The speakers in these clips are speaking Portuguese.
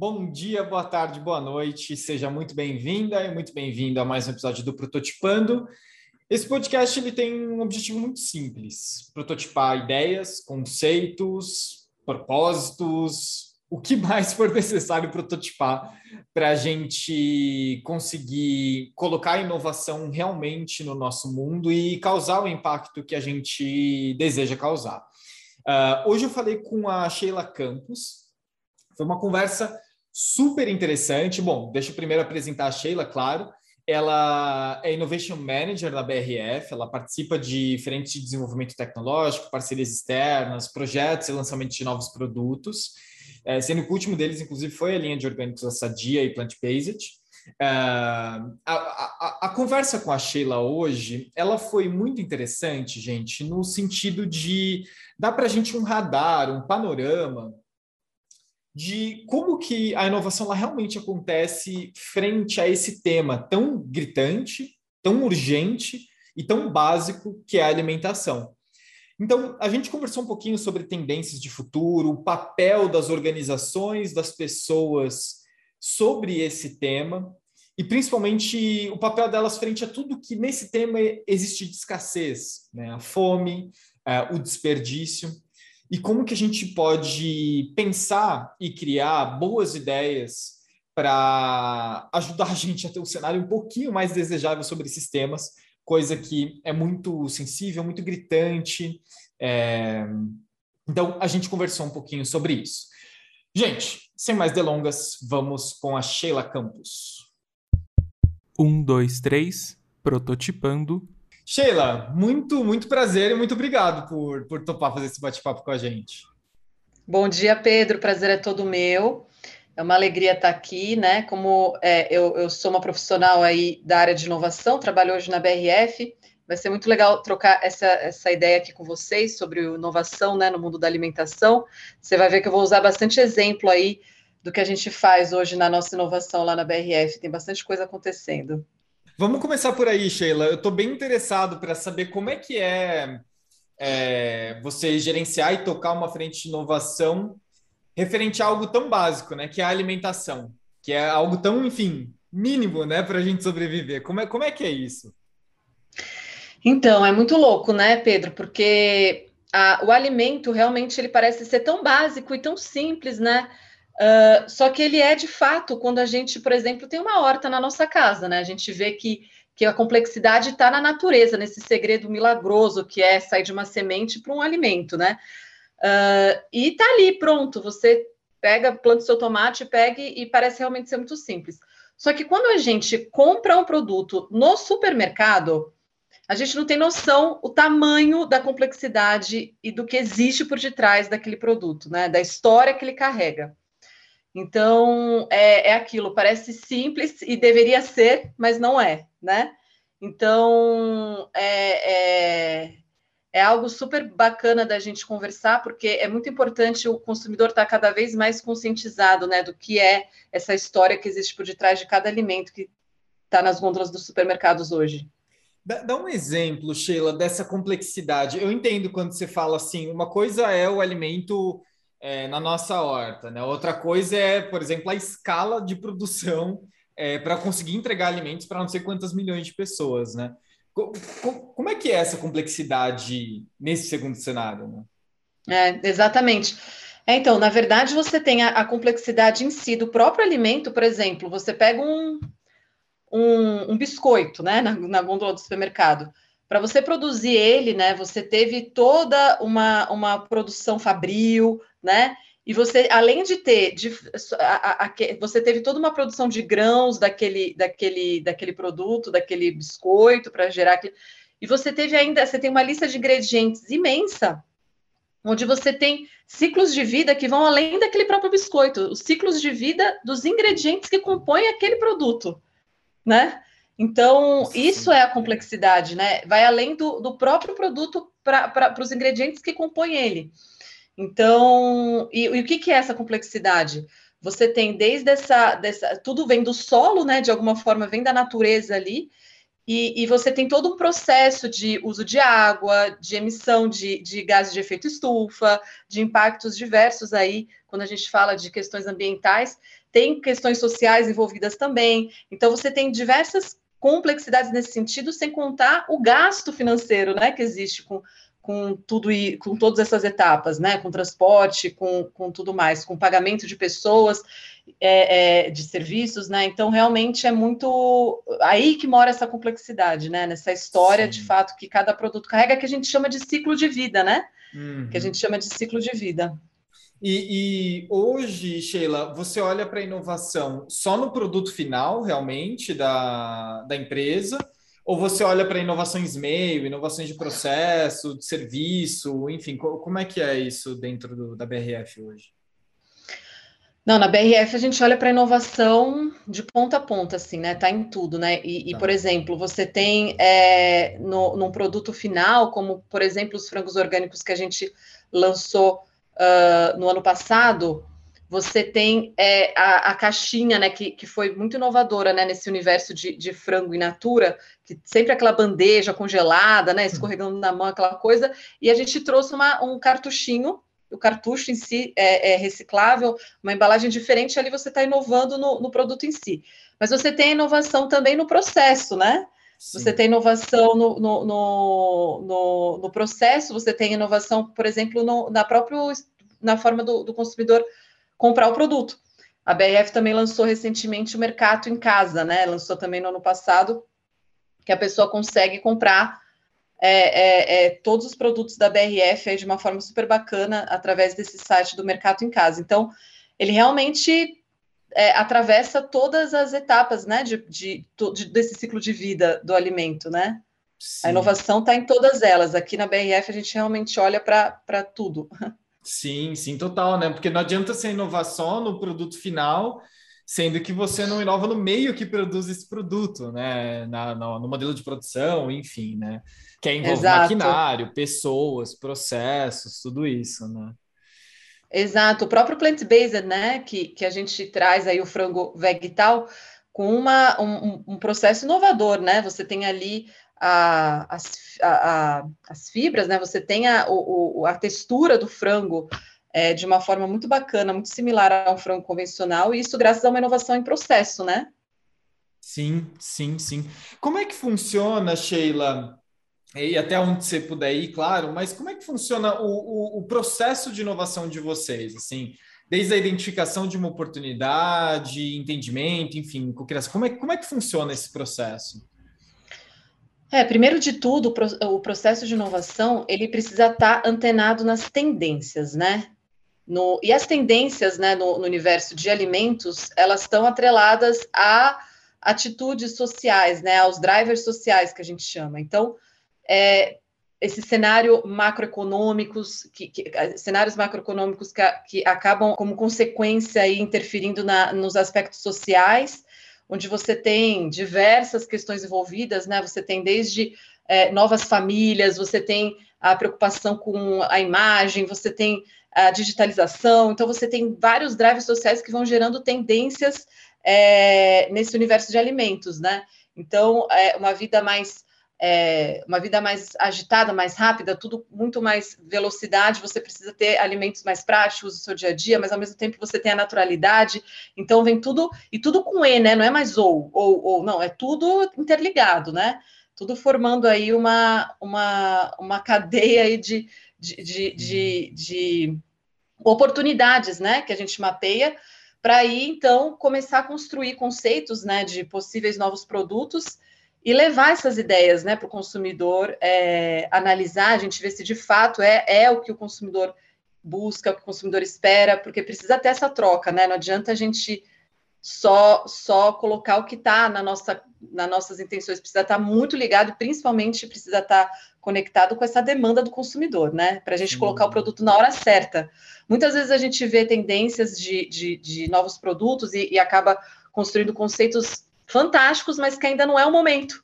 Bom dia, boa tarde, boa noite. Seja muito bem-vinda e muito bem-vindo a mais um episódio do Prototipando. Esse podcast ele tem um objetivo muito simples: prototipar ideias, conceitos, propósitos, o que mais for necessário prototipar para a gente conseguir colocar a inovação realmente no nosso mundo e causar o impacto que a gente deseja causar. Uh, hoje eu falei com a Sheila Campos. Foi uma conversa super interessante. Bom, deixa eu primeiro apresentar a Sheila, claro. Ela é Innovation Manager da BRF, ela participa de frentes de desenvolvimento tecnológico, parcerias externas, projetos e lançamento de novos produtos, é, sendo que o último deles, inclusive, foi a linha de orgânicos da Sadia e Plant-Based. Uh, a, a, a, conversa com a Sheila hoje, ela foi muito interessante, gente, no sentido de dar para a gente um radar, um panorama de como que a inovação lá realmente acontece frente a esse tema tão gritante, tão urgente e tão básico que é a alimentação. Então, a gente conversou um pouquinho sobre tendências de futuro, o papel das organizações, das pessoas sobre esse tema e principalmente o papel delas frente a tudo que nesse tema existe de escassez, né? a fome, uh, o desperdício e como que a gente pode pensar e criar boas ideias para ajudar a gente a ter um cenário um pouquinho mais desejável sobre esses temas, coisa que é muito sensível, muito gritante. É... Então, a gente conversou um pouquinho sobre isso. Gente, sem mais delongas, vamos com a Sheila Campos. Um, dois, três, prototipando Sheila, muito, muito prazer e muito obrigado por, por topar fazer esse bate-papo com a gente. Bom dia, Pedro. Prazer é todo meu. É uma alegria estar aqui, né? Como é, eu, eu sou uma profissional aí da área de inovação, trabalho hoje na BRF. Vai ser muito legal trocar essa, essa ideia aqui com vocês sobre inovação né, no mundo da alimentação. Você vai ver que eu vou usar bastante exemplo aí do que a gente faz hoje na nossa inovação lá na BRF. Tem bastante coisa acontecendo. Vamos começar por aí, Sheila. Eu estou bem interessado para saber como é que é, é, você gerenciar e tocar uma frente de inovação referente a algo tão básico, né? Que é a alimentação, que é algo tão, enfim, mínimo, né, para a gente sobreviver. Como é, como é que é isso? Então, é muito louco, né, Pedro? Porque a, o alimento realmente ele parece ser tão básico e tão simples, né? Uh, só que ele é de fato quando a gente, por exemplo, tem uma horta na nossa casa, né? A gente vê que, que a complexidade está na natureza, nesse segredo milagroso que é sair de uma semente para um alimento, né? Uh, e tá ali, pronto. Você pega, planta o seu tomate, pega e parece realmente ser muito simples. Só que quando a gente compra um produto no supermercado, a gente não tem noção o tamanho da complexidade e do que existe por detrás daquele produto, né? Da história que ele carrega. Então, é, é aquilo, parece simples e deveria ser, mas não é, né? Então, é, é, é, algo super bacana da gente conversar, porque é muito importante o consumidor estar cada vez mais conscientizado, né, do que é essa história que existe por detrás de cada alimento que está nas gôndolas dos supermercados hoje. Dá um exemplo, Sheila, dessa complexidade. Eu entendo quando você fala assim, uma coisa é o alimento é, na nossa horta. Né? Outra coisa é, por exemplo, a escala de produção é, para conseguir entregar alimentos para não sei quantas milhões de pessoas. Né? Como é que é essa complexidade nesse segundo cenário? Né? É, exatamente. É, então, na verdade, você tem a, a, complexidade em si do próprio alimento, por exemplo, você pega um, um, um biscoito né, na, na gôndola do supermercado para você produzir ele, né, você teve toda uma, uma produção fabril, né? E você, além de ter, de, a, a, a, você teve toda uma produção de grãos daquele, daquele, daquele produto, daquele biscoito para gerar aquele, e você teve ainda, você tem uma lista de ingredientes imensa, onde você tem ciclos de vida que vão além daquele próprio biscoito, os ciclos de vida dos ingredientes que compõem aquele produto, né? Então, isso é a complexidade, né? Vai além do, do próprio produto para os ingredientes que compõem ele. Então, e, e o que, que, é essa complexidade? Você tem desde essa, dessa. Tudo vem do solo, né? De alguma forma, vem da natureza ali. e, e, você tem todo um processo de uso de água, de emissão de, de gases de efeito estufa, de impactos diversos aí, quando a gente fala de questões ambientais, tem questões sociais envolvidas também. Então, você tem diversas complexidades nesse sentido, sem contar o gasto financeiro né, que existe com, com tudo e com todas essas etapas, né? Com transporte, com, com tudo mais, com pagamento de pessoas, é, é, de serviços, né? Então realmente é muito aí que mora essa complexidade, né? Nessa história Sim. de fato que cada produto carrega, que a gente chama de ciclo de vida, né? Uhum. Que a gente chama de ciclo de vida. E, e hoje, Sheila, você olha para a inovação só no produto final, realmente, da, da empresa, ou você olha para inovações meio, inovações de processo, de serviço, enfim, como é que é isso dentro do, da BRF hoje? Não, na BRF a gente olha para inovação de ponta a ponta, assim, né? Tá em tudo, né? E, tá. e por exemplo, você tem é, no, num produto final, como por exemplo os frangos orgânicos que a gente lançou uh, no ano passado, você tem é, a, a, caixinha, né, que, que foi muito inovadora, né, nesse universo de, de frango in natura, que sempre aquela bandeja congelada, né, escorregando na mão, aquela coisa, e a gente trouxe uma, um cartuchinho, o cartucho em si é, é reciclável, uma embalagem diferente, ali você está inovando no, no, produto em si. Mas você tem a inovação também no processo, né? Sim. Você tem inovação no, no, no, no, processo, você tem inovação, por exemplo, no, na própria na forma do, do consumidor comprar o produto. A BRF também lançou recentemente o Mercado em Casa, né? Lançou também no ano passado, que a pessoa consegue comprar é, é, é, todos os produtos da BRF de uma forma super bacana através desse site do Mercado em Casa. Então, ele realmente é, atravessa todas as etapas, né, de, de, de, desse ciclo de vida do alimento, né? Sim. A inovação está em todas elas. Aqui na BRF a gente realmente olha para tudo. Sim, sim, total, né? Porque não adianta ser inovação no produto final, sendo que você não inova no meio que produz esse produto, né? Na, no, no modelo de produção, enfim, né? Que é envolve Exato. maquinário, pessoas, processos, tudo isso, né? Exato, o próprio plant-based, né? Que, que a gente traz aí o frango vegetal com uma, um, um processo inovador, né? Você tem ali a, as, a, as fibras, né? Você tem a, o, a textura do frango é, de uma forma muito bacana, muito similar ao frango convencional, e isso graças a uma inovação em processo, né? Sim, sim, sim. Como é que funciona, Sheila? E até onde você puder ir, claro, mas como é que funciona o, o, o processo de inovação de vocês? Assim, desde a identificação de uma oportunidade, entendimento, enfim, como é, como é que funciona esse processo? É, primeiro de tudo, o processo de inovação ele precisa estar antenado nas tendências, né? No, e as tendências, né, no, no universo de alimentos, elas estão atreladas a atitudes sociais, né, aos drivers sociais que a gente chama. Então, é, esse cenário macroeconômicos, que, que, cenários macroeconômicos que, que, acabam como consequência interferindo na, nos aspectos sociais, onde você tem diversas questões envolvidas, né? Você tem desde é, novas famílias, você tem a preocupação com a imagem, você tem a digitalização, então você tem vários drives sociais que vão gerando tendências é, nesse universo de alimentos, né? Então, é uma vida mais é, uma vida mais agitada, mais rápida, tudo muito mais velocidade, você precisa ter alimentos mais práticos no seu dia a dia, mas ao mesmo tempo você tem a naturalidade, então vem tudo, e tudo com E, né? Não é mais ou, ou, ou, não, é tudo interligado, né? Tudo formando aí uma, uma, uma cadeia aí de, de, de, de, de oportunidades, né? Que a gente mapeia para aí, então, começar a construir conceitos, né? De possíveis novos produtos e levar essas ideias né, para o consumidor é, analisar, a gente ver se de fato é, é o que o consumidor busca, o que o consumidor espera, porque precisa ter essa troca, né? Não adianta a gente só só colocar o que está na nossa nas nossas intenções, precisa estar tá muito ligado e principalmente precisa estar tá conectado com essa demanda do consumidor, né? Para a gente colocar o produto na hora certa. Muitas vezes a gente vê tendências de, de, de novos produtos e, e acaba construindo conceitos fantásticos, mas que ainda não é o momento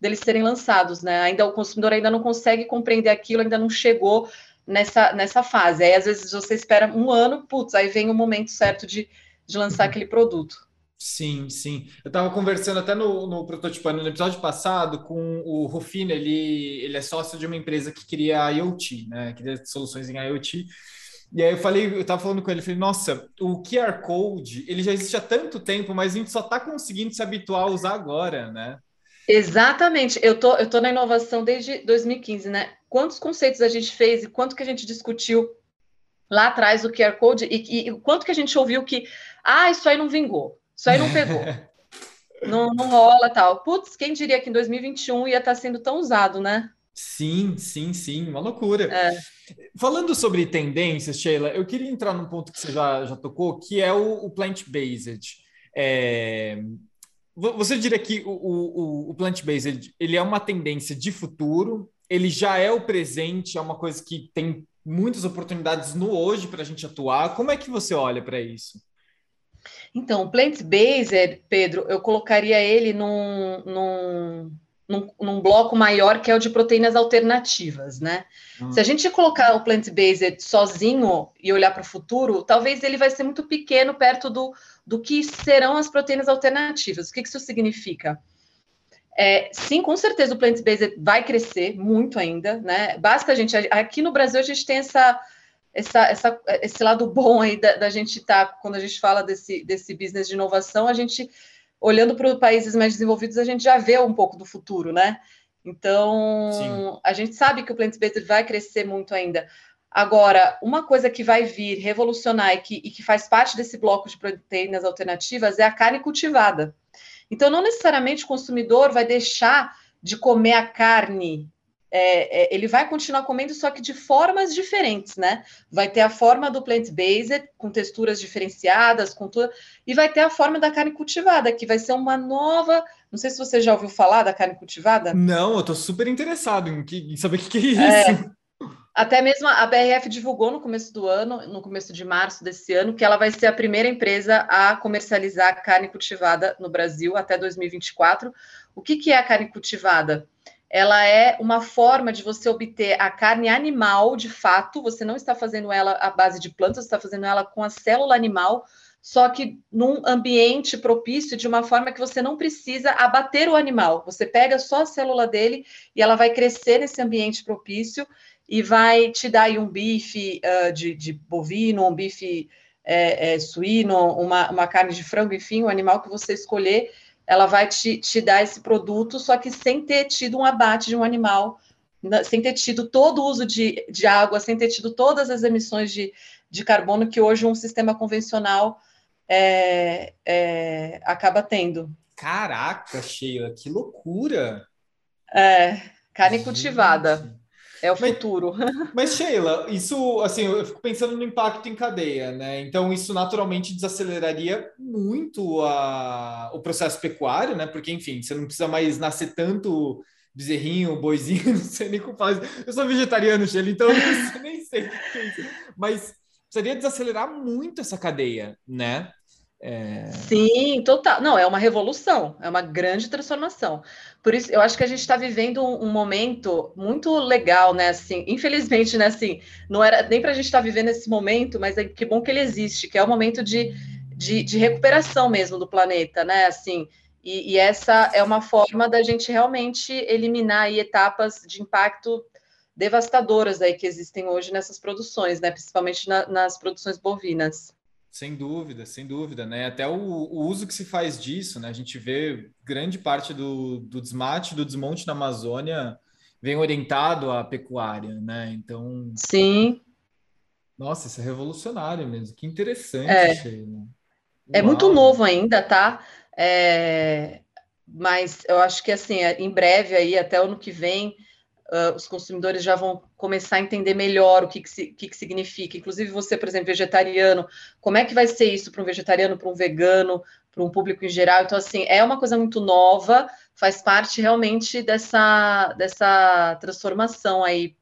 deles serem lançados, né? Ainda o consumidor ainda não consegue compreender aquilo, ainda não chegou nessa, nessa fase. Aí às vezes você espera um ano, putz, aí vem o momento certo de, de lançar uhum. aquele produto. Sim, sim. Eu estava conversando até no, no prototipando no episódio passado com o Rufino, ele, ele é sócio de uma empresa que cria IoT, né? Cria soluções em IoT. E aí eu falei, eu estava falando com ele, falei, nossa, o QR Code, ele já existe há tanto tempo, mas a gente só está conseguindo se habituar a usar agora, né? Exatamente. Eu tô, eu tô na inovação desde 2015, né? Quantos conceitos a gente fez e quanto que a gente discutiu lá atrás do QR Code e, e quanto que a gente ouviu que, ah, isso aí não vingou, isso aí não pegou. não, não rola tal. Putz, quem diria que em 2021 ia estar tá sendo tão usado, né? Sim, sim, sim, uma loucura. É. Falando sobre tendências, Sheila, eu queria entrar num ponto que você já, já tocou, que é o, o plant-based. É, você diria que o, o, o plant-based ele é uma tendência de futuro, ele já é o presente, é uma coisa que tem muitas oportunidades no hoje para a gente atuar. Como é que você olha para isso? Então, o plant-based, Pedro, eu colocaria ele num, num, num, num, bloco maior que é o de proteínas alternativas, né? Hum. Se a gente colocar o plant-based sozinho e olhar para o futuro, talvez ele vai ser muito pequeno perto do, do que serão as proteínas alternativas. O que isso significa? É, sim, com certeza o plant-based vai crescer muito ainda, né? Basta a gente, aqui no Brasil a gente tem essa, essa, essa esse lado bom aí da, da gente estar, tá, quando a gente fala desse, desse business de inovação, a gente, olhando para os países mais desenvolvidos, a gente já vê um pouco do futuro, né? Então, sim. a gente sabe que o plant-based vai crescer muito ainda. Agora, uma coisa que vai vir revolucionar e que, e que faz parte desse bloco de proteínas alternativas é a carne cultivada. Então, não necessariamente o consumidor vai deixar de comer a carne. É, é, ele vai continuar comendo, só que de formas diferentes, né? Vai ter a forma do plant-based, com texturas diferenciadas, com tudo, e vai ter a forma da carne cultivada, que vai ser uma nova. Não sei se você já ouviu falar da carne cultivada. Não, eu tô super interessado em, que, em saber o que, que é isso. É, até mesmo a BRF divulgou no começo do ano, no começo de março desse ano, que ela vai ser a primeira empresa a comercializar carne cultivada no Brasil até 2024. O que, que é a carne cultivada? Ela é uma forma de você obter a carne animal de fato, você não está fazendo ela à base de plantas, você está fazendo ela com a célula animal, só que num ambiente propício, de uma forma que você não precisa abater o animal. Você pega só a célula dele e ela vai crescer nesse ambiente propício e vai te dar um bife uh, de, de, bovino, um bife é, é, suíno, uma, uma, carne de frango, enfim, o animal que você escolher, ela vai te, te dar esse produto, só que sem ter tido um abate de um animal, sem ter tido todo o uso de, de água, sem ter tido todas as emissões de, de carbono que hoje um sistema convencional é, é, acaba tendo. Caraca, Sheila, que loucura! É, carne Gente. cultivada. É o futuro. Mas, Sheila, isso, assim, eu fico pensando no impacto em cadeia, né? Então, isso naturalmente desaceleraria muito a, o processo pecuário, né? Porque, enfim, você não precisa mais nascer tanto bezerrinho, boizinho, não sei nem como faz. Eu sou vegetariano, Sheila, então eu nem sei o que é isso. Mas precisaria desacelerar muito essa cadeia, né? É... Sim, total. Não, é uma revolução, é uma grande transformação. Por isso, eu acho que a gente está vivendo um, um, momento muito legal, né? Assim, infelizmente, né? Assim, não era nem para a gente estar tá vivendo esse momento, mas é que bom que ele existe, que é o momento de, de, de recuperação mesmo do planeta, né? Assim, e, e, essa é uma forma da gente realmente eliminar aí, etapas de impacto devastadoras aí que existem hoje nessas produções, né? Principalmente na, nas produções bovinas. Sem dúvida, sem dúvida, né? Até o, o, uso que se faz disso, né? A gente vê grande parte do, do desmate, do desmonte na Amazônia vem orientado à pecuária, né? Então. Sim. Nossa, isso é revolucionário mesmo. Que interessante. É, é muito novo ainda, tá? É... Mas eu acho que assim, em breve aí, até o ano que vem, uh, os consumidores já vão começar a entender melhor o que, que, que, que significa. Inclusive, você, por exemplo, vegetariano, como é que vai ser isso para um vegetariano, para um vegano, para um público em geral? Então, assim, é uma coisa muito nova, faz parte realmente dessa, dessa transformação aí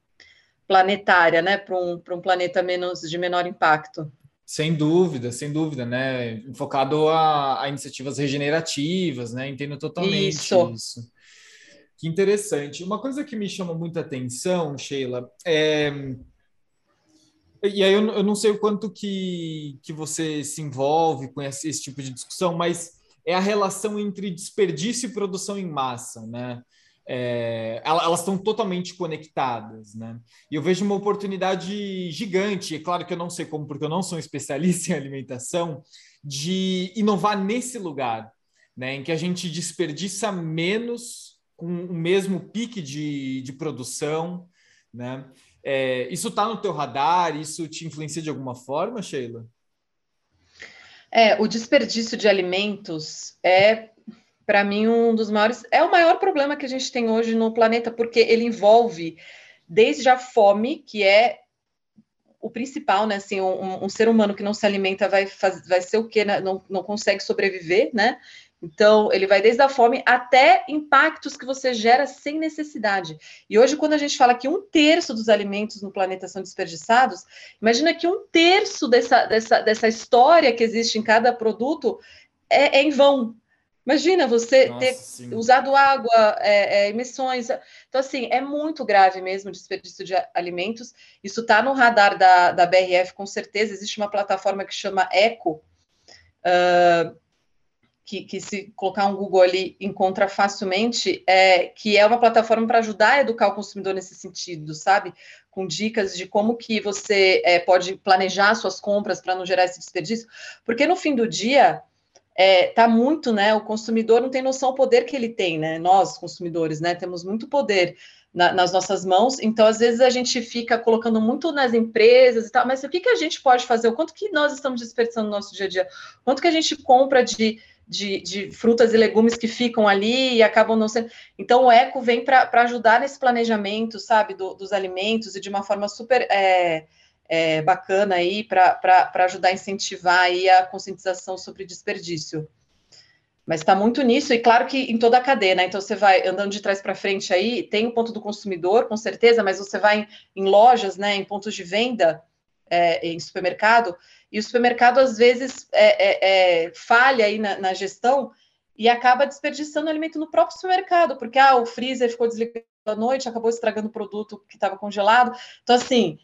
planetária, né, para um, um planeta menos de menor impacto. Sem dúvida, sem dúvida, né? Focado a, a iniciativas regenerativas, né? Entendo totalmente isso. isso. Que interessante. Uma coisa que me chama muita atenção, Sheila, é. E aí eu, eu não sei o quanto que, que você se envolve com esse, esse tipo de discussão, mas é a relação entre desperdício e produção em massa, né? É, elas estão totalmente conectadas, né? E eu vejo uma oportunidade gigante, é claro que eu não sei como, porque eu não sou um especialista em alimentação, de inovar nesse lugar, né? Em que a gente desperdiça menos com o mesmo pique de, de produção, né? É, isso está no teu radar? Isso te influencia de alguma forma, Sheila? É, o desperdício de alimentos é para mim, um dos maiores. É o maior problema que a gente tem hoje no planeta, porque ele envolve desde a fome, que é o principal, né? Assim, um, um ser humano que não se alimenta vai, faz, vai ser o quê? Né? Não, não consegue sobreviver, né? Então, ele vai desde a fome até impactos que você gera sem necessidade. E hoje, quando a gente fala que um terço dos alimentos no planeta são desperdiçados, imagina que um terço dessa, dessa, dessa história que existe em cada produto é, é em vão, Imagina você Nossa, ter sim. usado água, é, é, emissões. Então, assim, é muito grave mesmo o desperdício de alimentos. Isso está no radar da, da BRF, com certeza. Existe uma plataforma que chama ECO, uh, que, que, se colocar um Google ali, encontra facilmente, é, que é uma plataforma para ajudar a educar o consumidor nesse sentido, sabe? Com dicas de como que você é, pode planejar suas compras para não gerar esse desperdício. Porque no fim do dia é, tá muito, né? O consumidor não tem noção do poder que ele tem, né? Nós, consumidores, né? Temos muito poder na, nas nossas mãos, então às vezes a gente fica colocando muito nas empresas e tal, mas o que, que a gente pode fazer? O quanto que nós estamos desperdiçando no nosso dia a dia? Quanto que a gente compra de, de, de frutas e legumes que ficam ali e acabam não sendo. Então o eco vem para ajudar nesse planejamento, sabe, do, dos alimentos e de uma forma super. É, é, bacana aí para ajudar a incentivar aí a conscientização sobre desperdício. Mas está muito nisso, e claro que em toda a cadeia, né? Então você vai andando de trás para frente aí, tem o ponto do consumidor, com certeza, mas você vai em, em lojas, né, em pontos de venda, é, em supermercado, e o supermercado às vezes é, é, é falha aí na, na, gestão e acaba desperdiçando alimento no próprio supermercado, porque ah, o freezer ficou desligado à noite, acabou estragando o produto que estava congelado. Então, assim,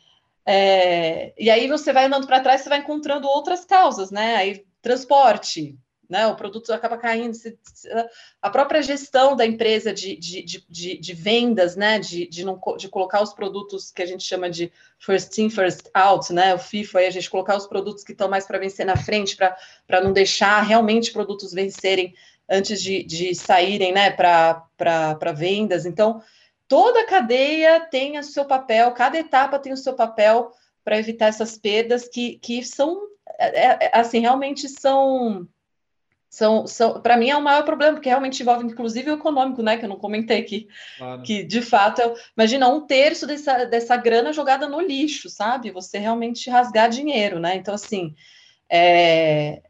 é, e aí você vai andando para trás, você vai encontrando outras causas, né? Aí transporte, né? O produto acaba caindo, a própria gestão da empresa de, de, de, de vendas, né? De, de, não, de colocar os produtos que a gente chama de first in, first out, né? O FIFO, aí a gente colocar os produtos que estão mais para vencer na frente, para não deixar realmente produtos vencerem antes de, de saírem, né? Para vendas. Então, toda cadeia tem o seu papel, cada etapa tem o seu papel para evitar essas perdas que, que são, é, é assim, realmente são, são, são para mim é o maior problema, porque realmente envolve inclusive o econômico, né, que eu não comentei aqui, claro. que de fato, é, imagina um terço dessa, dessa grana jogada no lixo, sabe, você realmente rasgar dinheiro, né, então assim, é,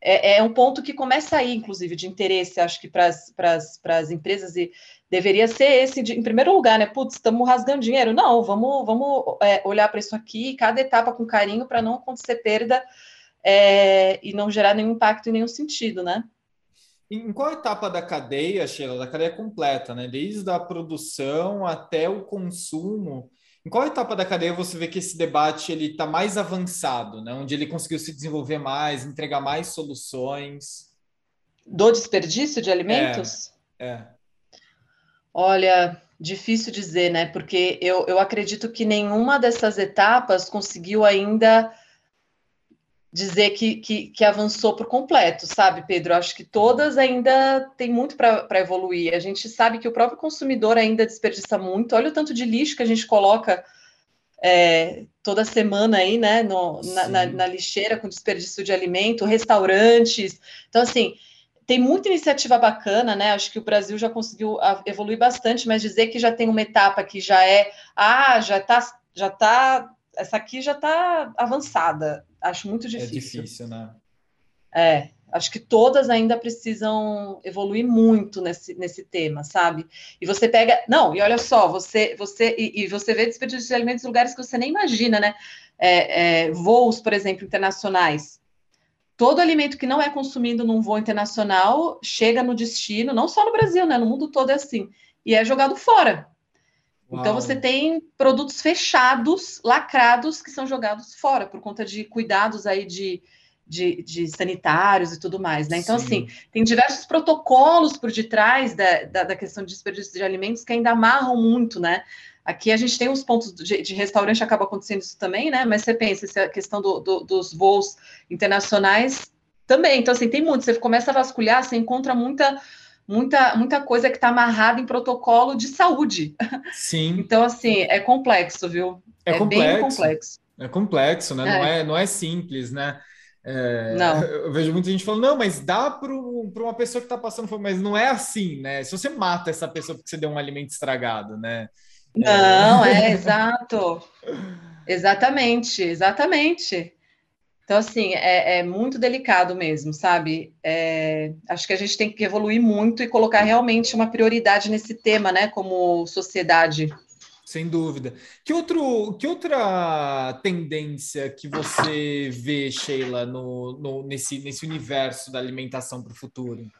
é, é, um ponto que começa aí, inclusive, de interesse, acho que para as empresas, e deveria ser esse, de, em primeiro lugar, né? Putz, estamos rasgando dinheiro. Não, vamos, vamos é, olhar para isso aqui, cada etapa com carinho, para não acontecer perda é, e não gerar nenhum impacto em nenhum sentido, né? Em qual etapa da cadeia, Sheila, da cadeia completa, né? Desde a produção até o consumo, em qual etapa da cadeia você vê que esse debate ele está mais avançado, né? Onde ele conseguiu se desenvolver mais, entregar mais soluções? Do desperdício de alimentos? É. é. Olha, difícil dizer, né? Porque eu, eu acredito que nenhuma dessas etapas conseguiu ainda dizer que, que, que, avançou por completo, sabe, Pedro? Acho que todas ainda tem muito para evoluir. A gente sabe que o próprio consumidor ainda desperdiça muito. Olha o tanto de lixo que a gente coloca é, toda semana aí, né, no, na, na, na, lixeira com desperdício de alimento, restaurantes. Então, assim, tem muita iniciativa bacana, né? Acho que o Brasil já conseguiu evoluir bastante, mas dizer que já tem uma etapa que já é, ah, já está já tá, essa aqui já está avançada Acho muito é difícil. É difícil, né? É, acho que todas ainda precisam evoluir muito nesse, nesse tema, sabe? E você pega. Não, e olha só, você, você e, e você vê desperdício de alimentos em lugares que você nem imagina, né? É, é, voos, por exemplo, internacionais. Todo alimento que não é consumido num voo internacional chega no destino, não só no Brasil, né? No mundo todo é assim, e é jogado fora. Uau. Então você tem produtos fechados, lacrados, que são jogados fora por conta de cuidados aí de, de, de, sanitários e tudo mais, né? Então, Sim. assim, tem diversos protocolos por detrás da, da, da, questão de desperdício de alimentos que ainda amarram muito, né? Aqui a gente tem uns pontos de, de restaurante, acaba acontecendo isso também, né? Mas você pensa, essa questão do, do, dos voos internacionais também. Então, assim, tem muito. Você começa a vasculhar, você encontra muita muita, muita coisa que está amarrada em protocolo de saúde. Sim. Então, assim, é complexo, viu? É, é complexo. bem complexo. É complexo, né? É. Não, é, não é simples, né? É, não. Eu vejo muita gente falando, não, mas dá para uma pessoa que está passando fome, mas não é assim, né? Se você mata essa pessoa porque você deu um alimento estragado, né? Não, é, é exato. Exatamente, exatamente. Então, assim, é, é muito delicado mesmo, sabe? É, acho que a gente tem que evoluir muito e colocar realmente uma prioridade nesse tema, né, como sociedade. Sem dúvida. Que, outro, que outra tendência que você vê, Sheila, no, no nesse, nesse universo da alimentação para o futuro?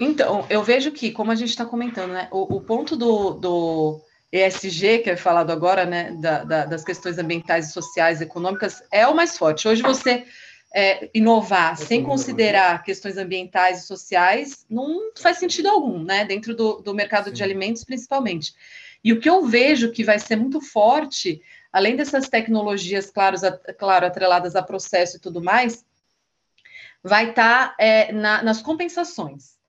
Então, eu vejo que, como a gente está comentando, né, o, o ponto do, do ESG, que é falado agora, né, da, da, das questões ambientais, sociais, econômicas, é o mais forte. Hoje você é, inovar sem considerar questões ambientais e sociais não faz sentido algum, né, dentro do, do mercado Sim. de alimentos, principalmente. E o que eu vejo que vai ser muito forte, além dessas tecnologias, claro, claro atreladas a processo e tudo mais, vai estar tá, é, na, nas compensações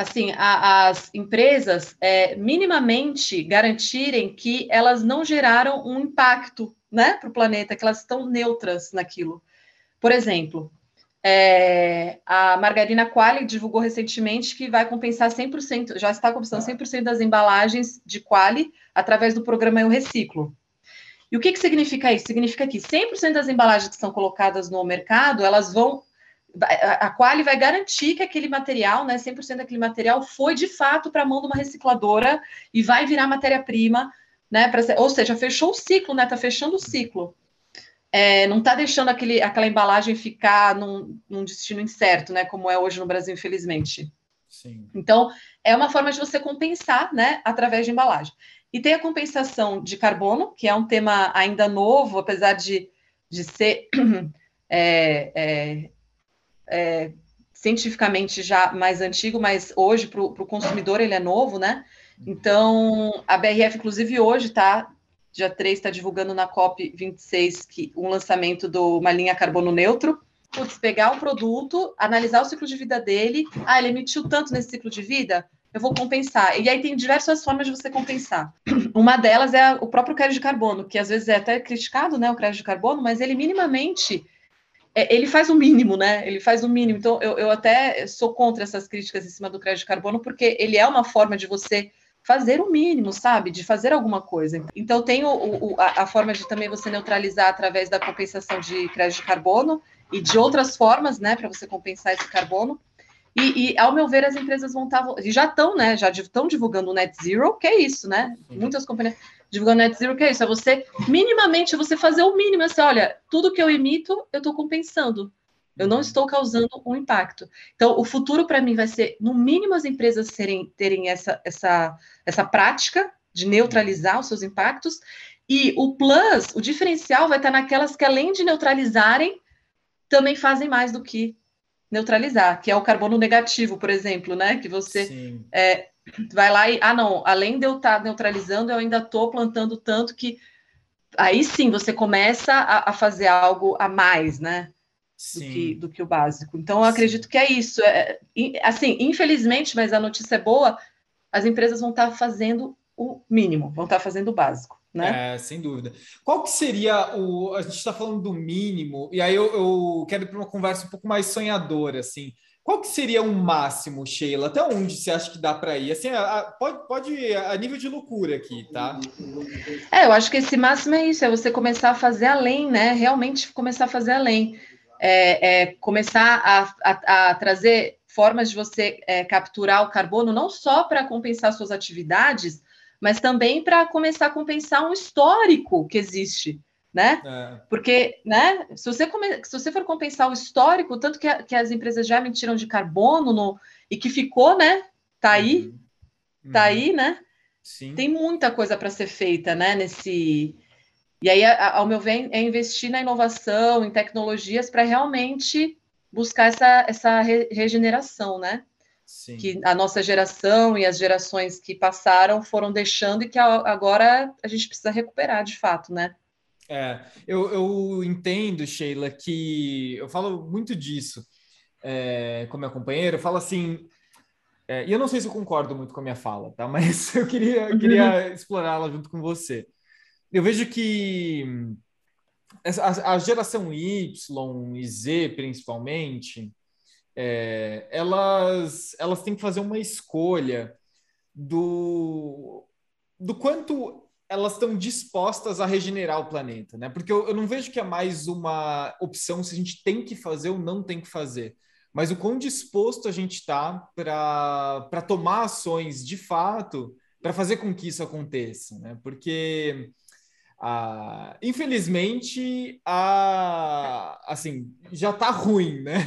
assim, a, as empresas é, minimamente garantirem que elas não geraram um impacto né, para o planeta, que elas estão neutras naquilo. Por exemplo, é, a Margarina Quali divulgou recentemente que vai compensar 100%, já está compensando 100% das embalagens de Quali através do programa Eu Reciclo. E o que, que significa isso? Significa que 100% das embalagens que são colocadas no mercado, elas vão a Quali vai garantir que aquele material, né, 100% daquele material foi de fato para a mão de uma recicladora e vai virar matéria-prima, né, pra, ou seja, fechou o ciclo, né, tá fechando o ciclo. É, não está deixando aquele, aquela embalagem ficar num, num, destino incerto, né, como é hoje no Brasil, infelizmente. Sim. Então, é uma forma de você compensar, né, através de embalagem. E tem a compensação de carbono, que é um tema ainda novo, apesar de, de ser é, é, é, cientificamente já mais antigo, mas hoje para o consumidor ele é novo, né? Então, a BRF, inclusive, hoje está, dia 3, está divulgando na COP26 que, um lançamento de uma linha carbono neutro. Putz, pegar um produto, analisar o ciclo de vida dele. Ah, ele emitiu tanto nesse ciclo de vida? Eu vou compensar. E aí tem diversas formas de você compensar. Uma delas é o próprio crédito de carbono, que às vezes é até criticado, né, o crédito de carbono, mas ele minimamente ele faz o mínimo, né? Ele faz o mínimo. Então, eu, eu até sou contra essas críticas em cima do crédito de carbono, porque ele é uma forma de você fazer o mínimo, sabe? De fazer alguma coisa. Então, tem o, o, a, a, forma de também você neutralizar através da compensação de crédito de carbono e de outras formas, né, para você compensar esse carbono. E, e, ao meu ver, as empresas vão estar. Tá, já estão, né? Já estão divulgando o net zero, que é isso, né? Muitas companhias divulgando net zero, que é isso? É você, minimamente, você fazer o mínimo, assim, olha, tudo que eu emito, eu estou compensando. Eu não uhum. estou causando um impacto. Então, o futuro para mim vai ser, no mínimo, as empresas serem, terem essa, essa, essa prática de neutralizar os seus impactos. E o plus, o diferencial vai estar naquelas que, além de neutralizarem, também fazem mais do que neutralizar, que é o carbono negativo, por exemplo, né? Que você é, vai lá e, ah, não, além de eu estar tá neutralizando, eu ainda estou plantando tanto que aí sim você começa a, a fazer algo a mais, né? Do que, do que, o básico. Então, eu acredito que é isso. É, assim, infelizmente, mas a notícia é boa, as empresas vão estar tá fazendo o mínimo, vão estar tá fazendo o básico. Né? É, sem dúvida. Qual que seria o. A gente está falando do mínimo, e aí eu, eu quero ir para uma conversa um pouco mais sonhadora, assim. Qual que seria um máximo, Sheila? Até onde você acha que dá para ir? Assim, a, pode, pode a nível de loucura aqui, tá? É, eu acho que esse máximo é isso, é você começar a fazer além, né? Realmente começar a fazer além. É, é começar a, a, a, trazer formas de você é, capturar o carbono, não só para compensar suas atividades, mas também para começar a compensar um histórico que existe né? É. Porque, né, se você, come... se você for compensar o histórico, tanto que, a, que as empresas já emitiram de carbono no... e que ficou, né? Tá aí, uhum. tá uhum. aí, né? Sim. Tem muita coisa para ser feita, né, nesse E aí, ao meu ver, é investir na inovação, em tecnologias para realmente buscar essa, essa regeneração, né? Sim. Que a nossa geração e as gerações que passaram foram deixando e que agora a gente precisa recuperar de fato, né? É, eu, eu entendo, Sheila, que eu falo muito disso é, com minha companheira, eu falo assim, é, e eu não sei se eu concordo muito com a minha fala, tá? Mas eu queria, queria explorá-la junto com você. Eu vejo que a, a geração Y e Z, principalmente, é, elas, elas têm que fazer uma escolha do, do quanto elas estão dispostas a regenerar o planeta, né? Porque eu, eu não vejo que é mais uma opção se a gente tem que fazer ou não tem que fazer, mas o quão disposto a gente está para tomar ações de fato para fazer com que isso aconteça, né? Porque ah, infelizmente, a, assim, já está ruim, né?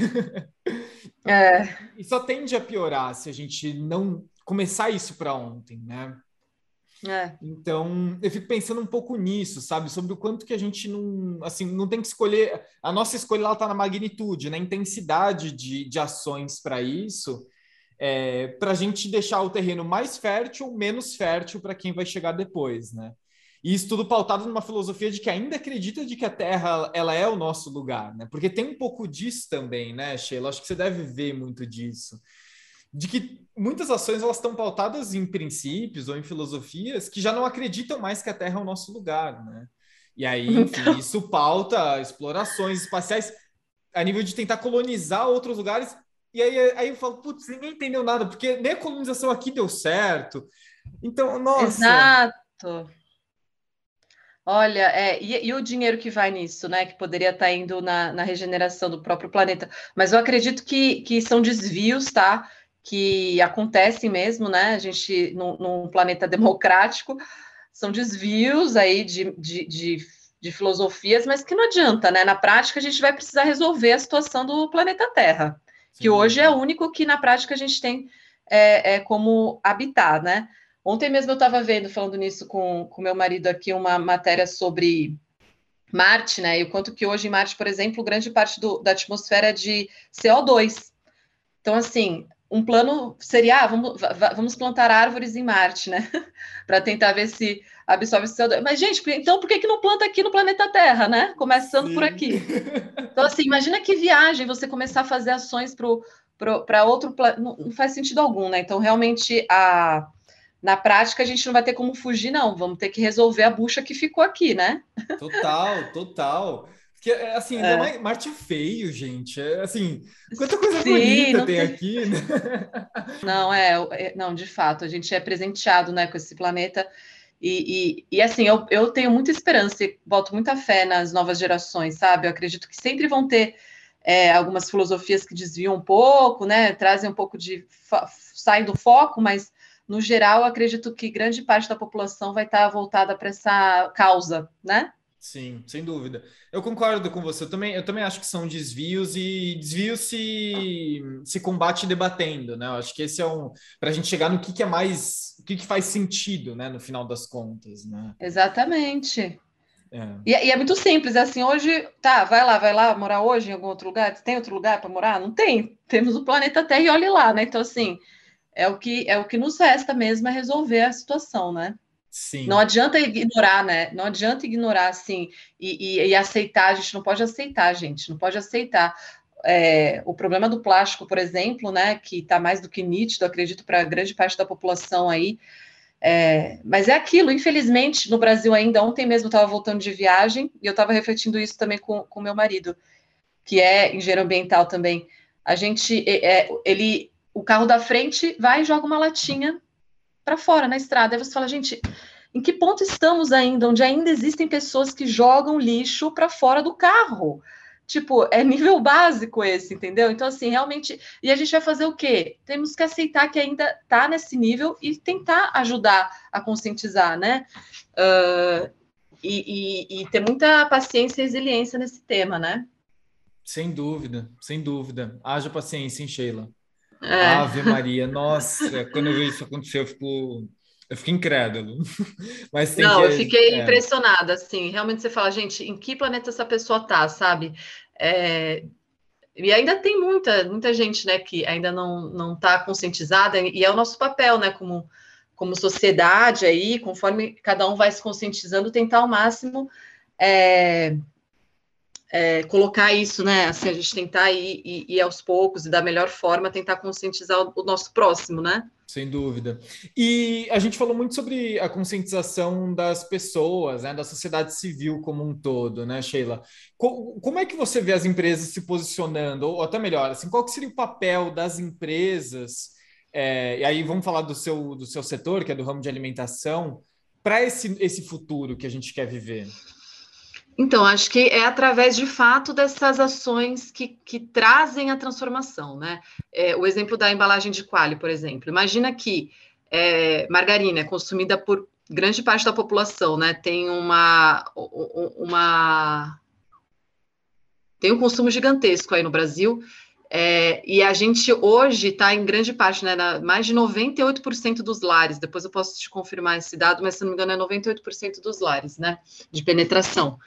É. E só tende a piorar se a gente não começar isso para ontem, né? É. Então, eu fico pensando um pouco nisso, sabe? Sobre o quanto que a gente não, assim, não tem que escolher. A nossa escolha está na magnitude, na intensidade de, de ações para isso, é, para a gente deixar o terreno mais fértil ou menos fértil para quem vai chegar depois, né? E isso tudo pautado numa filosofia de que ainda acredita de que a Terra ela é o nosso lugar, né? Porque tem um pouco disso também, né, Sheila? Acho que você deve ver muito disso. De que muitas ações elas estão pautadas em princípios ou em filosofias que já não acreditam mais que a Terra é o nosso lugar, né? E aí, enfim, então... isso pauta explorações espaciais a nível de tentar colonizar outros lugares. E aí, aí eu falo, putz, ninguém entendeu nada, porque nem a colonização aqui deu certo. Então, nossa. Exato. Olha, é, e, e, o dinheiro que vai nisso, né? Que poderia estar tá indo na, na regeneração do próprio planeta. Mas eu acredito que, que são desvios, tá? Que acontecem mesmo, né? A gente, num, num planeta democrático, são desvios aí de, de, de, de, filosofias, mas que não adianta, né? Na prática, a gente vai precisar resolver a situação do planeta Terra, Sim. que hoje é o único que na prática a gente tem é, é como habitar, né? Ontem mesmo eu estava vendo, falando nisso com, com meu marido aqui, uma matéria sobre Marte, né? E o quanto que hoje em Marte, por exemplo, grande parte do, da atmosfera é de CO2. Então, assim, um plano seria, ah, vamos, vamos plantar árvores em Marte, né? Para tentar ver se absorve CO2. Mas, gente, então por que, que não planta aqui no planeta Terra, né? Começando Sim. por aqui. Então, assim, imagina que viagem você começar a fazer ações para outro planeta. Não, não faz sentido algum, né? Então, realmente, a na prática a gente não vai ter como fugir, não. Vamos ter que resolver a bucha que ficou aqui, né? Total, total. Porque, é, assim, é. Marte é feio, gente. É, assim, quanta coisa Sim, bonita tem, tem, aqui, né? Não, é, é, não, de fato, a gente é presenteado, né, com esse planeta. E, e, e, assim, eu, eu tenho muita esperança e boto muita fé nas novas gerações, sabe? Eu acredito que sempre vão ter é, algumas filosofias que desviam um pouco, né? Trazem um pouco de. saem do foco, mas no geral, acredito que grande parte da população vai estar voltada para essa causa, né? Sim, sem dúvida. Eu concordo com você. Eu também, eu também acho que são desvios e desvios se, se combate debatendo, né? Eu acho que esse é um para a gente chegar no que, que é mais, o que, que faz sentido, né? No final das contas, né? Exatamente. É. E, e, é muito simples, é assim, hoje, tá, vai lá, vai lá morar hoje em algum outro lugar? Tem outro lugar para morar? Não tem. Temos o planeta Terra e olhe lá, né? Então, assim, é o que é o que nos resta mesmo é resolver a situação, né? Sim. Não adianta ignorar, né? Não adianta ignorar assim e, e, e aceitar. A gente não pode aceitar, gente. Não pode aceitar. É, o problema do plástico, por exemplo, né? Que está mais do que nítido, acredito, para grande parte da população aí. É, mas é aquilo, infelizmente, no Brasil ainda, ontem mesmo estava voltando de viagem e eu estava refletindo isso também com o meu marido, que é engenheiro ambiental também. A gente, é, ele o carro da frente vai e joga uma latinha para fora na estrada. Aí você fala, gente, em que ponto estamos ainda, onde ainda existem pessoas que jogam lixo para fora do carro? Tipo, é nível básico esse, entendeu? Então, assim, realmente. E a gente vai fazer o quê? Temos que aceitar que ainda está nesse nível e tentar ajudar a conscientizar, né? Uh, e, e, e ter muita paciência e resiliência nesse tema, né? Sem dúvida, sem dúvida. Haja paciência, hein, Sheila? É. Ave Maria, nossa, quando eu vejo isso acontecer, eu fico. Eu fiquei incrédulo. Mas Não, que... eu fiquei é. impressionada, assim. Realmente você fala, gente, em que planeta essa pessoa tá, sabe? É... E ainda tem muita, muita gente, né, que ainda não não está conscientizada, e é o nosso papel, né, como, como sociedade aí, conforme cada um vai se conscientizando, tentar ao máximo é, é, colocar isso, né? Assim, a gente tentar ir, ir, ir, aos poucos e da melhor forma tentar conscientizar o, o, nosso próximo, né? Sem dúvida. E a gente falou muito sobre a conscientização das pessoas, né, da sociedade civil como um todo, né, Sheila? Co como é que você vê as empresas se posicionando, ou até melhor, assim, qual seria o papel das empresas? É, e aí vamos falar do seu, do seu setor, que é do ramo de alimentação, para esse, esse futuro que a gente quer viver. Então, acho que é através de fato dessas ações que, que trazem a transformação, né? É, o exemplo da embalagem de quali, por exemplo. Imagina que é, margarina é consumida por grande parte da população, né? Tem uma, uma tem um consumo gigantesco aí no Brasil. É, e a gente hoje está em grande parte, né, na, mais de 98% dos lares, depois eu posso te confirmar esse dado, mas se não me engano é 98% dos lares, né, de penetração.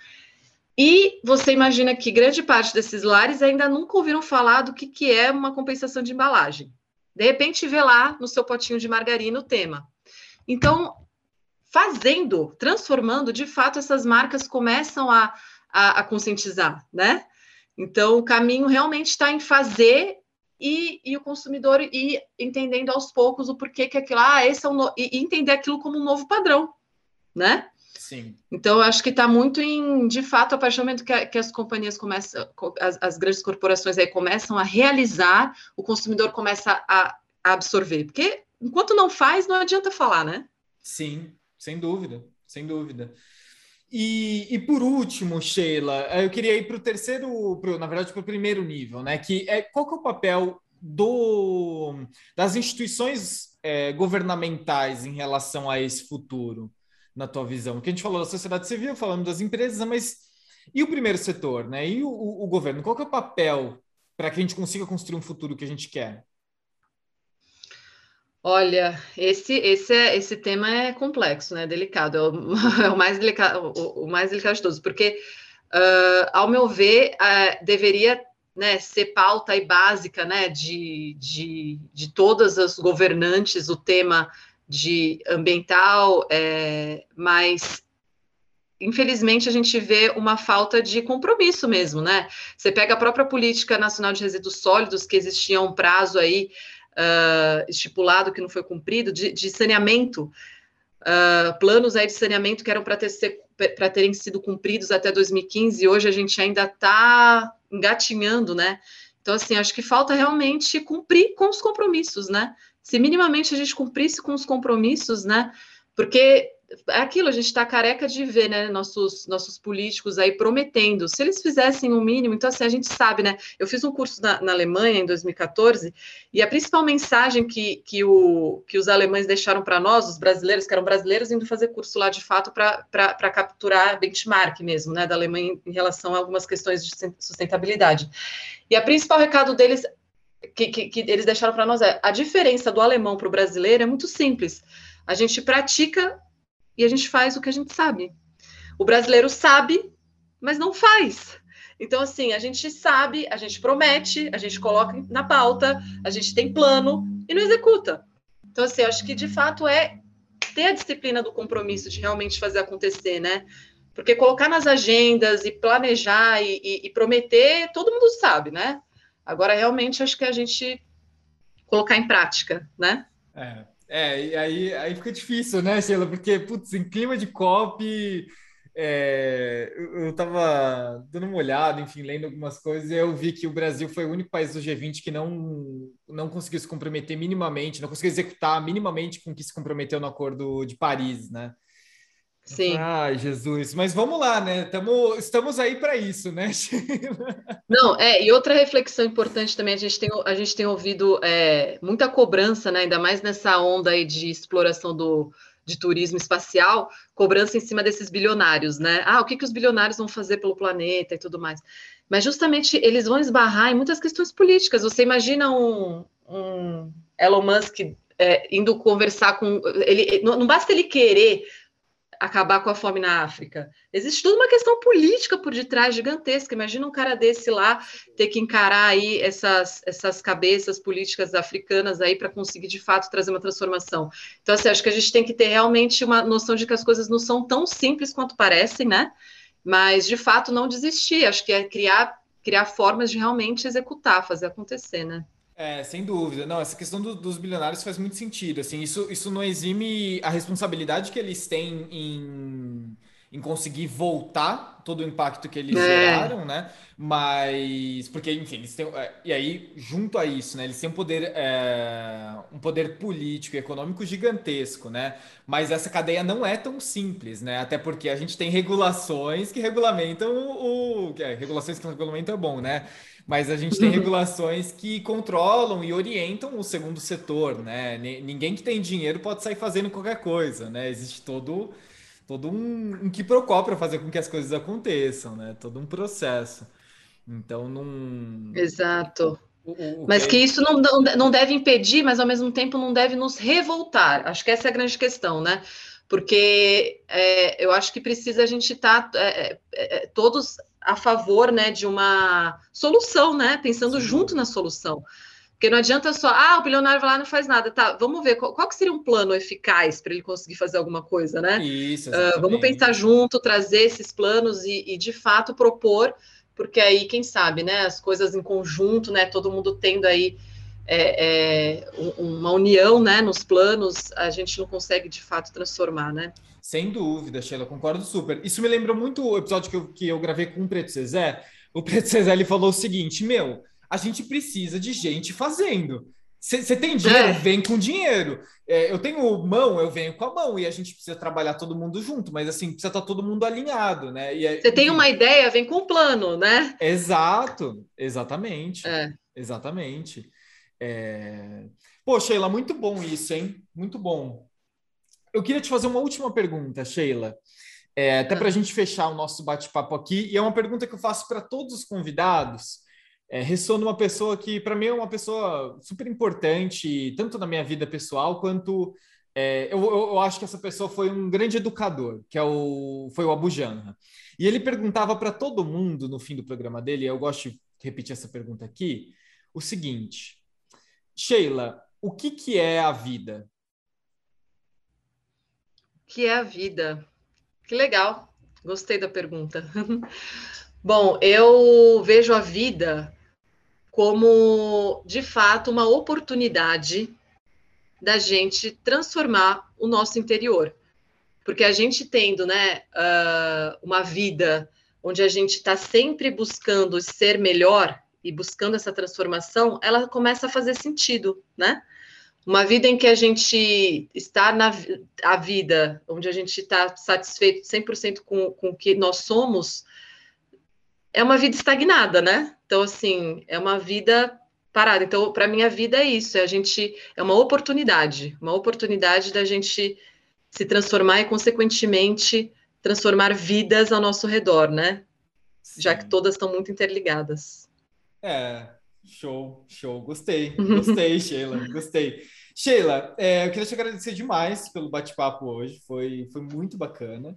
E você imagina que grande parte desses lares ainda nunca ouviram falar do que, que é uma compensação de embalagem. De repente vê lá no seu potinho de margarina o tema. Então, fazendo, transformando, de fato, essas marcas começam a, a, a conscientizar, né? Então, o caminho realmente está em fazer e, e, o consumidor ir entendendo aos poucos o porquê que aquilo, ah, esse é um no... e entender aquilo como um novo padrão, né? Sim. Então, acho que está muito em, de fato, a partir do momento que, a, que as companhias começam, as, as, grandes corporações aí começam a realizar, o consumidor começa a, a absorver. Porque enquanto não faz, não adianta falar, né? Sim, sem dúvida, sem dúvida. E, e, por último, Sheila, eu queria ir para o terceiro, pro, na verdade, para o primeiro nível, né? Que é qual que é o papel do, das instituições é, governamentais em relação a esse futuro, na tua visão? Porque a gente falou da sociedade civil, falando das empresas, mas e o primeiro setor, né? E o, o governo? Qual que é o papel para que a gente consiga construir um futuro que a gente quer? Olha, esse, esse, é, esse tema é complexo, né? Delicado, é o, é o mais delicado, o, o, mais delicado de todos, porque, uh, ao meu ver, uh, deveria né, ser pauta e básica né, de, de, de todas as governantes o tema de ambiental, é, mas infelizmente a gente vê uma falta de compromisso mesmo, né? Você pega a própria política nacional de resíduos sólidos, que existia um prazo aí uh, estipulado que não foi cumprido, de, de saneamento, uh, planos aí de saneamento que eram para ter, terem sido cumpridos até 2015, e hoje a gente ainda está engatinhando, né? Então, assim, acho que falta realmente cumprir com os compromissos, né? Se minimamente a gente cumprisse com os compromissos, né? Porque é aquilo, a gente está careca de ver, né, nossos, nossos políticos aí prometendo. Se eles fizessem o um mínimo, então assim, a gente sabe, né? Eu fiz um curso na, na, Alemanha em 2014, e a principal mensagem que, que, o, que os alemães deixaram para nós, os brasileiros, que eram brasileiros, indo fazer curso lá de fato para capturar benchmark mesmo, né, da Alemanha em relação a algumas questões de sustentabilidade. E a principal recado deles que, que, que eles deixaram para nós é a diferença do alemão para o brasileiro é muito simples. A gente pratica e a gente faz o que a gente sabe. O brasileiro sabe, mas não faz. Então, assim, a gente sabe, a gente promete, a gente coloca na pauta, a gente tem plano e não executa. Então, assim, acho que de fato é ter a disciplina do compromisso de realmente fazer acontecer, né? Porque colocar nas agendas e planejar e, e, e prometer, todo mundo sabe, né? Agora, realmente, acho que a gente colocar em prática, né? É, é, e aí, aí fica difícil, né, Sheila? Porque, putz, em clima de COP, é, eu estava dando uma olhada, enfim, lendo algumas coisas, e eu vi que o Brasil foi o único país do G20 que não, não conseguiu se comprometer minimamente, não conseguiu executar minimamente com o que se comprometeu no Acordo de Paris, né? Sim. Ai, Jesus. Mas vamos lá, né? Tamo, estamos aí para isso, né? Não, é, e outra reflexão importante também, a gente tem, a gente tem ouvido é, muita cobrança, né? Ainda mais nessa onda aí de exploração do, de turismo espacial, cobrança em cima desses bilionários, né? Ah, o que, que os bilionários vão fazer pelo planeta e tudo mais. Mas justamente eles vão esbarrar em muitas questões políticas. Você imagina um, um Elon Musk é, indo conversar com ele. Não basta ele querer acabar com a fome na África. Existe toda uma questão política por detrás gigantesca. Imagina um cara desse lá ter que encarar aí essas, essas cabeças políticas africanas aí para conseguir de fato trazer uma transformação. Então, assim, acho que a gente tem que ter realmente uma noção de que as coisas não são tão simples quanto parecem, né? Mas de fato não desistir. Acho que é criar criar formas de realmente executar, fazer acontecer, né? É, sem dúvida. Não, essa questão do, dos bilionários faz muito sentido. Assim, isso, isso não exime a responsabilidade que eles têm em, em conseguir voltar todo o impacto que eles é. geraram, né? Mas porque, enfim, eles têm. É, e aí, junto a isso, né? Eles têm um poder, é, um poder político e econômico gigantesco, né? Mas essa cadeia não é tão simples, né? Até porque a gente tem regulações que regulamentam o. o é, regulações que regulamentam é bom, né? mas a gente tem regulações que controlam e orientam o segundo setor, né? Ninguém que tem dinheiro pode sair fazendo qualquer coisa, né? Existe todo, todo um, um quiprocó para fazer com que as coisas aconteçam, né? Todo um processo. Então, não. Exato. O, o, mas que isso não, não deve impedir, mas ao mesmo tempo não deve nos revoltar. Acho que essa é a grande questão, né? Porque é, eu acho que precisa a gente estar tá, é, é, é todos a favor né, de uma solução, né? Pensando Sim. junto na solução. Porque não adianta só, ah, o bilionário vai lá e não faz nada. Tá, vamos ver qual, qual que seria um plano eficaz para ele conseguir fazer alguma coisa, né? Isso, uh, vamos pensar junto, trazer esses planos e, e, de fato propor, porque aí, quem sabe, né? As coisas em conjunto, né? Todo mundo tendo aí é, é, uma união, né? Nos planos, a gente não consegue de fato transformar, né? Sem dúvida, Sheila, concordo super. Isso me lembrou muito o episódio que eu, que eu gravei com o Preto Cezé. O Preto Cezé ele falou o seguinte: Meu, a gente precisa de gente fazendo. Você tem dinheiro? É. Vem com dinheiro. É, eu tenho mão, eu venho com a mão. E a gente precisa trabalhar todo mundo junto, mas assim, precisa estar tá todo mundo alinhado, né? Você tem uma ideia, vem com um plano, né? Exato, exatamente. É. Exatamente. É... Pô, Sheila, muito bom isso, hein? Muito bom eu queria te fazer uma última pergunta, Sheila. É, até para a gente fechar o nosso bate-papo aqui, e é uma pergunta que eu faço para todos os convidados. É, ressoa numa pessoa que, para mim, é uma pessoa super importante, tanto na minha vida pessoal quanto. É, eu, eu, acho que essa pessoa foi um grande educador, que é o, foi o Abu Janra. E ele perguntava para todo mundo no fim do programa dele, eu gosto de repetir essa pergunta aqui, o seguinte: Sheila, o que, que é a vida? que é a vida? Que legal, gostei da pergunta. Bom, eu vejo a vida como, de fato, uma oportunidade da gente transformar o nosso interior. Porque a gente tendo né, uh, uma vida onde a gente está sempre buscando ser melhor e buscando essa transformação, ela começa a fazer sentido, né? Uma vida em que a gente está na a vida, onde a gente está satisfeito 100% com, com o que nós somos, é uma vida estagnada, né? Então, assim, é uma vida parada. Então, para mim, a vida é isso: é a gente é uma oportunidade, uma oportunidade da gente se transformar e, consequentemente, transformar vidas ao nosso redor, né? Sim. Já que todas estão muito interligadas. É, show, show. Gostei, gostei, Sheila, gostei. Sheila, é, eu queria te agradecer demais pelo bate-papo hoje, foi, foi muito bacana.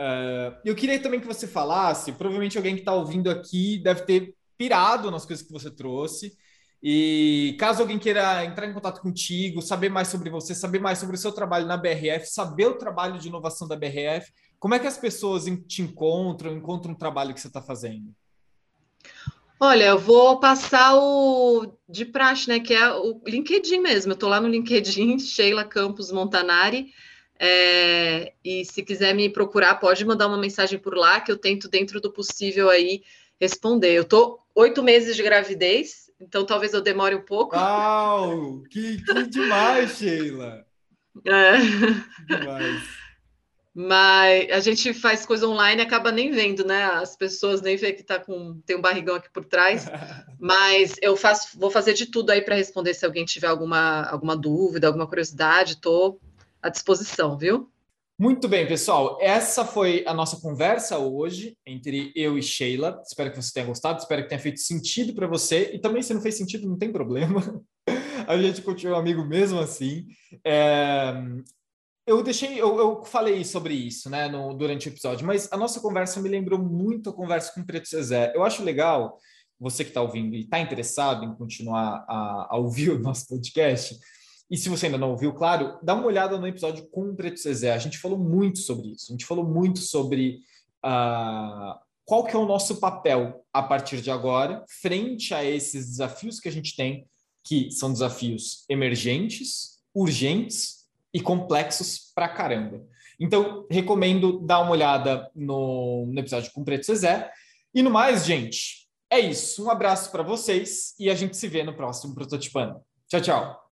Uh, eu queria também que você falasse, provavelmente alguém que está ouvindo aqui deve ter pirado nas coisas que você trouxe. E caso alguém queira entrar em contato contigo, saber mais sobre você, saber mais sobre o seu trabalho na BRF, saber o trabalho de inovação da BRF, como é que as pessoas te encontram, encontram o trabalho que você está fazendo? Olha, eu vou passar o de praxe, né? Que é o LinkedIn mesmo. Eu estou lá no LinkedIn, Sheila Campos Montanari. É, e se quiser me procurar, pode mandar uma mensagem por lá, que eu tento, dentro do possível, aí responder. Eu estou oito meses de gravidez, então talvez eu demore um pouco. Uau! Que, que demais, Sheila! É. Que demais. Mas a gente faz coisa online e acaba nem vendo, né? As pessoas nem vê que tá com tem um barrigão aqui por trás. Mas eu faço, vou fazer de tudo aí para responder se alguém tiver alguma, alguma dúvida, alguma curiosidade, estou à disposição, viu? Muito bem, pessoal. Essa foi a nossa conversa hoje entre eu e Sheila. Espero que você tenha gostado, espero que tenha feito sentido para você. E também, se não fez sentido, não tem problema. a gente continua amigo mesmo assim. É, eu deixei, eu, eu, falei sobre isso, né, no, durante o episódio, mas a nossa conversa me lembrou muito a conversa com o Preto Cezé. Eu acho legal, você que está ouvindo e está interessado em continuar a, a, ouvir o nosso podcast, e se você ainda não ouviu, claro, dá uma olhada no episódio com o Preto Cezé. A gente falou muito sobre isso, a gente falou muito sobre uh, qual que é o nosso papel a partir de agora, frente a esses desafios que a gente tem, que são desafios emergentes, urgentes e complexos pra caramba. Então, recomendo dar uma olhada no, no episódio com o Preto Cezé. E no mais, gente, é isso. Um abraço para vocês e a gente se vê no próximo Prototipando. Tchau, tchau.